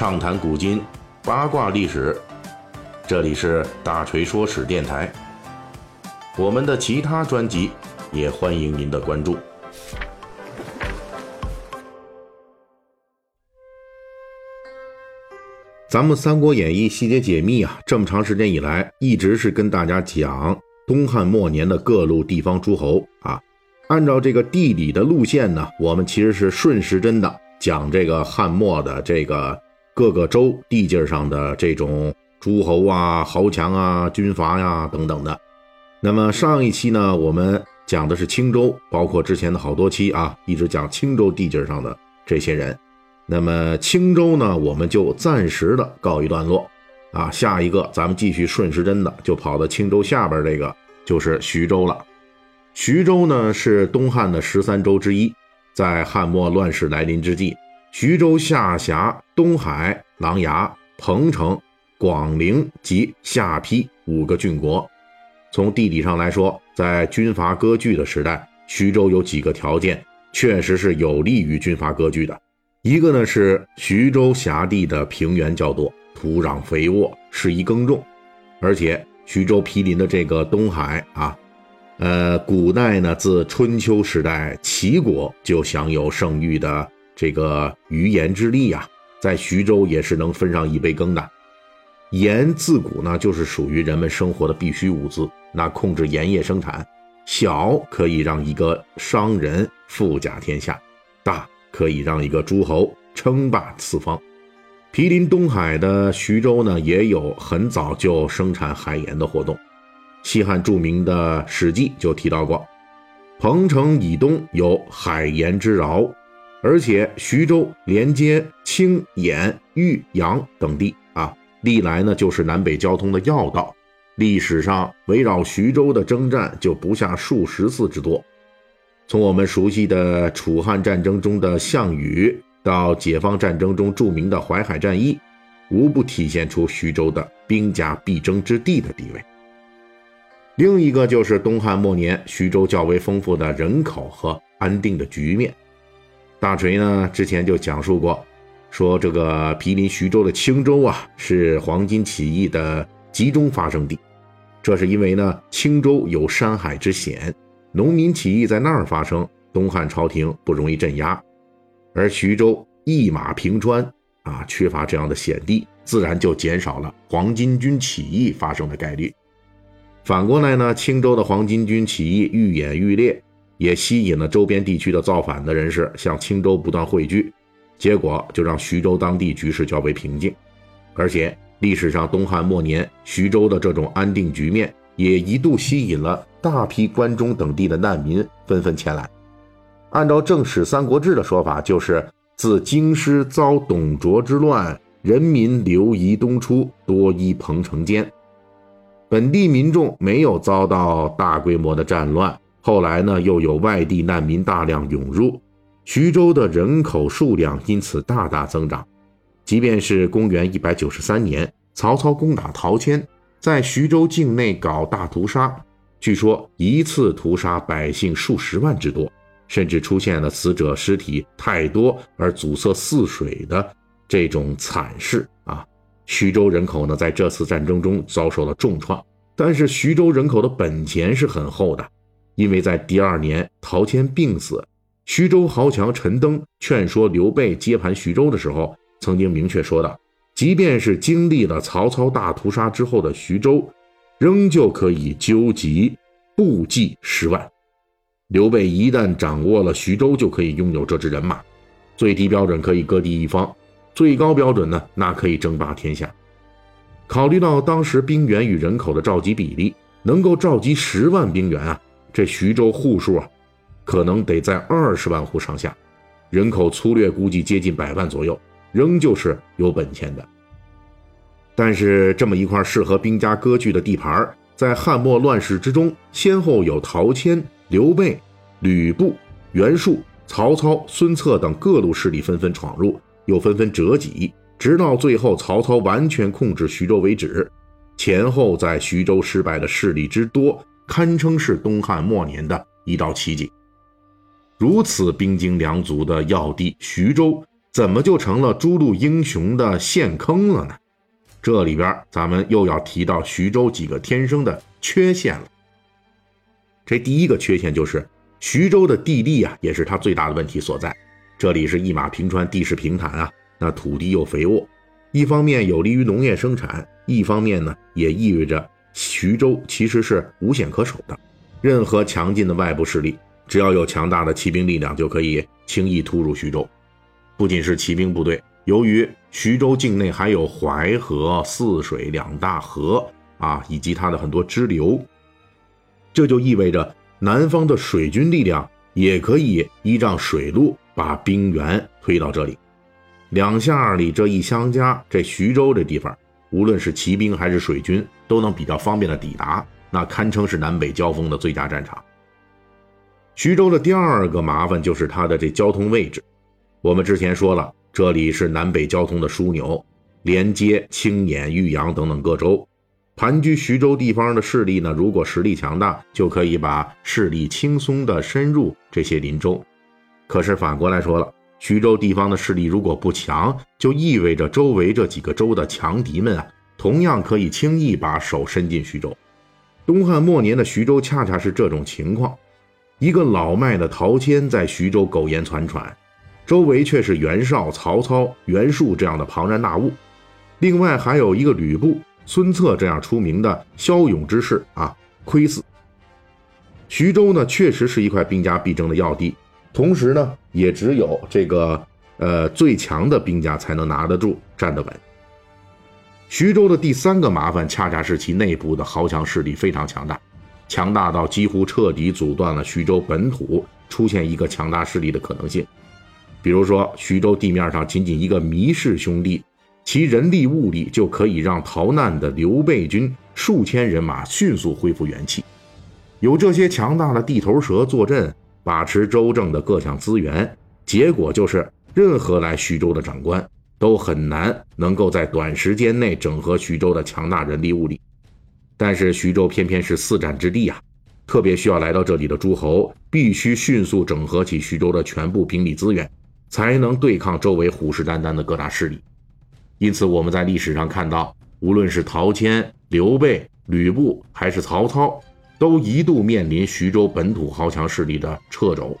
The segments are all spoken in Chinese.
畅谈古今，八卦历史。这里是大锤说史电台。我们的其他专辑也欢迎您的关注。咱们《三国演义》细节解密啊，这么长时间以来，一直是跟大家讲东汉末年的各路地方诸侯啊。按照这个地理的路线呢，我们其实是顺时针的讲这个汉末的这个各个州地界上的这种诸侯啊、豪强啊、军阀呀等等的。那么上一期呢，我们讲的是青州，包括之前的好多期啊，一直讲青州地界上的这些人。那么青州呢，我们就暂时的告一段落啊。下一个咱们继续顺时针的，就跑到青州下边这个就是徐州了。徐州呢是东汉的十三州之一，在汉末乱世来临之际，徐州下辖东海、琅琊、彭城、广陵及下邳五个郡国。从地理上来说，在军阀割据的时代，徐州有几个条件确实是有利于军阀割据的。一个呢是徐州辖地的平原较多，土壤肥沃，适宜耕种，而且徐州毗邻的这个东海啊。呃，古代呢，自春秋时代，齐国就享有盛誉的这个鱼盐之利呀，在徐州也是能分上一杯羹的。盐自古呢就是属于人们生活的必需物资，那控制盐业生产，小可以让一个商人富甲天下，大可以让一个诸侯称霸四方。毗邻东海的徐州呢，也有很早就生产海盐的活动。西汉著名的《史记》就提到过，彭城以东有海盐之饶，而且徐州连接青、兖、豫、阳等地啊，历来呢就是南北交通的要道。历史上围绕徐州的征战就不下数十次之多。从我们熟悉的楚汉战争中的项羽，到解放战争中著名的淮海战役，无不体现出徐州的兵家必争之地的地位。另一个就是东汉末年徐州较为丰富的人口和安定的局面。大锤呢之前就讲述过，说这个毗邻徐州的青州啊，是黄巾起义的集中发生地。这是因为呢，青州有山海之险，农民起义在那儿发生，东汉朝廷不容易镇压；而徐州一马平川啊，缺乏这样的险地，自然就减少了黄巾军起义发生的概率。反过来呢，青州的黄巾军起义愈演愈烈，也吸引了周边地区的造反的人士向青州不断汇聚，结果就让徐州当地局势较为平静。而且历史上东汉末年徐州的这种安定局面，也一度吸引了大批关中等地的难民纷纷前来。按照正史《三国志》的说法，就是自京师遭董卓之乱，人民流移东出，多依彭城间。本地民众没有遭到大规模的战乱，后来呢，又有外地难民大量涌入，徐州的人口数量因此大大增长。即便是公元一百九十三年，曹操攻打陶谦，在徐州境内搞大屠杀，据说一次屠杀百姓数十万之多，甚至出现了死者尸体太多而阻塞泗水的这种惨事啊。徐州人口呢，在这次战争中遭受了重创，但是徐州人口的本钱是很厚的，因为在第二年陶谦病死，徐州豪强陈登劝说刘备接盘徐州的时候，曾经明确说道：即便是经历了曹操大屠杀之后的徐州，仍旧可以纠集部骑十万。刘备一旦掌握了徐州，就可以拥有这支人马，最低标准可以割地一方。最高标准呢，那可以争霸天下。考虑到当时兵员与人口的召集比例，能够召集十万兵员啊，这徐州户数啊，可能得在二十万户上下，人口粗略估计接近百万左右，仍旧是有本钱的。但是这么一块适合兵家割据的地盘，在汉末乱世之中，先后有陶谦、刘备、吕布、袁术、曹操、孙策等各路势力纷纷闯入。又纷纷折戟，直到最后曹操完全控制徐州为止。前后在徐州失败的势力之多，堪称是东汉末年的一道奇景。如此兵精粮足的要地徐州，怎么就成了诸路英雄的陷坑了呢？这里边咱们又要提到徐州几个天生的缺陷了。这第一个缺陷就是徐州的地利啊，也是它最大的问题所在。这里是一马平川，地势平坦啊，那土地又肥沃，一方面有利于农业生产，一方面呢也意味着徐州其实是无险可守的。任何强劲的外部势力，只要有强大的骑兵力量，就可以轻易突入徐州。不仅是骑兵部队，由于徐州境内还有淮河、泗水两大河啊，以及它的很多支流，这就意味着南方的水军力量也可以依仗水路把兵源推到这里。两下里这一相加，这徐州这地方，无论是骑兵还是水军，都能比较方便的抵达。那堪称是南北交锋的最佳战场。徐州的第二个麻烦就是它的这交通位置。我们之前说了，这里是南北交通的枢纽，连接青兖、豫阳等等各州。盘踞徐州地方的势力呢，如果实力强大，就可以把势力轻松的深入这些邻州。可是反过来说了，徐州地方的势力如果不强，就意味着周围这几个州的强敌们啊，同样可以轻易把手伸进徐州。东汉末年的徐州恰恰是这种情况，一个老迈的陶谦在徐州苟延残喘，周围却是袁绍、曹操、袁术这样的庞然大物，另外还有一个吕布、孙策这样出名的骁勇之士啊，窥伺。徐州呢，确实是一块兵家必争的要地，同时呢，也只有这个呃最强的兵家才能拿得住、站得稳。徐州的第三个麻烦，恰恰是其内部的豪强势力非常强大，强大到几乎彻底阻断了徐州本土出现一个强大势力的可能性。比如说，徐州地面上仅仅一个糜氏兄弟，其人力物力就可以让逃难的刘备军数千人马迅速恢复元气。有这些强大的地头蛇坐镇，把持州政的各项资源，结果就是任何来徐州的长官。都很难能够在短时间内整合徐州的强大人力物力，但是徐州偏偏是四战之地啊，特别需要来到这里的诸侯必须迅速整合起徐州的全部兵力资源，才能对抗周围虎视眈眈的各大势力。因此，我们在历史上看到，无论是陶谦、刘备、吕布，还是曹操，都一度面临徐州本土豪强势力的掣肘，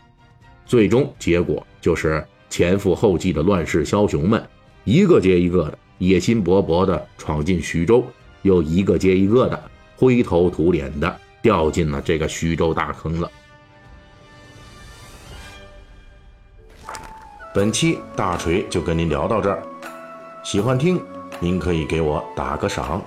最终结果就是前赴后继的乱世枭雄们。一个接一个的野心勃勃地闯进徐州，又一个接一个的灰头土脸的掉进了这个徐州大坑了。本期大锤就跟您聊到这儿，喜欢听您可以给我打个赏。